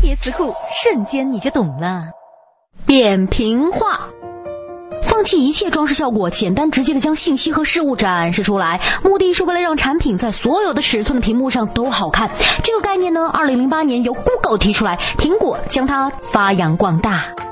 叠词库瞬间你就懂了。扁平化。放弃一切装饰效果简单直接的将信息和事物展示出来。目的是为了让产品在所有的尺寸的屏幕上都好看。这个概念呢二零零八年由 google 提出来苹果将它发扬光大。